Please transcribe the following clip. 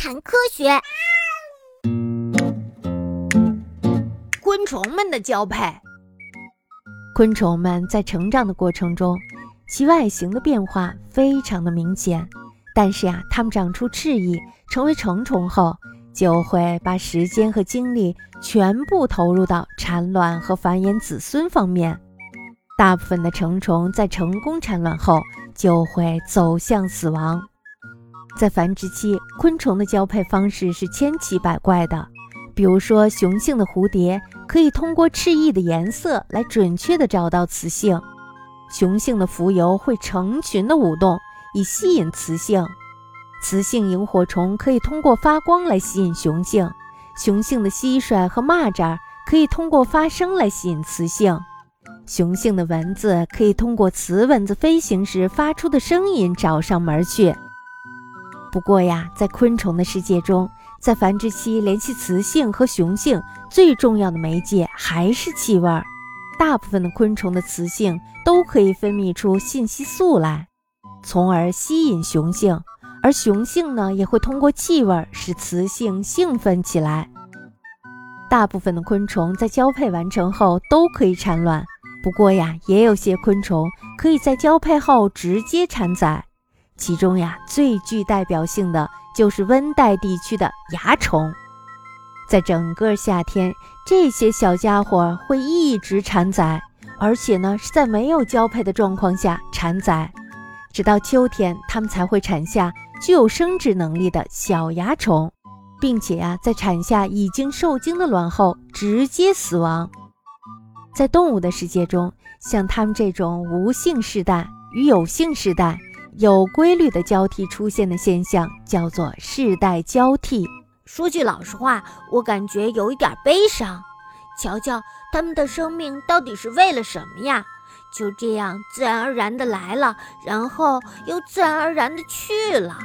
谈科学。昆虫们的交配。昆虫们在成长的过程中，其外形的变化非常的明显。但是呀，它们长出翅翼，成为成虫后，就会把时间和精力全部投入到产卵和繁衍子孙方面。大部分的成虫在成功产卵后，就会走向死亡。在繁殖期，昆虫的交配方式是千奇百怪的。比如说，雄性的蝴蝶可以通过翅翼的颜色来准确地找到雌性；雄性的蜉蝣会成群的舞动，以吸引雌性；雌性萤火虫可以通过发光来吸引雄性；雄性的蟋蟀和蚂蚱可以通过发声来吸引雌性；雄性的蚊子可以通过雌蚊子飞行时发出的声音找上门去。不过呀，在昆虫的世界中，在繁殖期联系雌性和雄性最重要的媒介还是气味儿。大部分的昆虫的雌性都可以分泌出信息素来，从而吸引雄性，而雄性呢也会通过气味使雌性兴奋起来。大部分的昆虫在交配完成后都可以产卵，不过呀，也有些昆虫可以在交配后直接产崽。其中呀，最具代表性的就是温带地区的蚜虫。在整个夏天，这些小家伙会一直产崽，而且呢是在没有交配的状况下产崽，直到秋天，它们才会产下具有生殖能力的小蚜虫，并且呀，在产下已经受精的卵后直接死亡。在动物的世界中，像它们这种无性世代与有性世代。有规律的交替出现的现象叫做世代交替。说句老实话，我感觉有一点悲伤。瞧瞧，他们的生命到底是为了什么呀？就这样自然而然的来了，然后又自然而然的去了。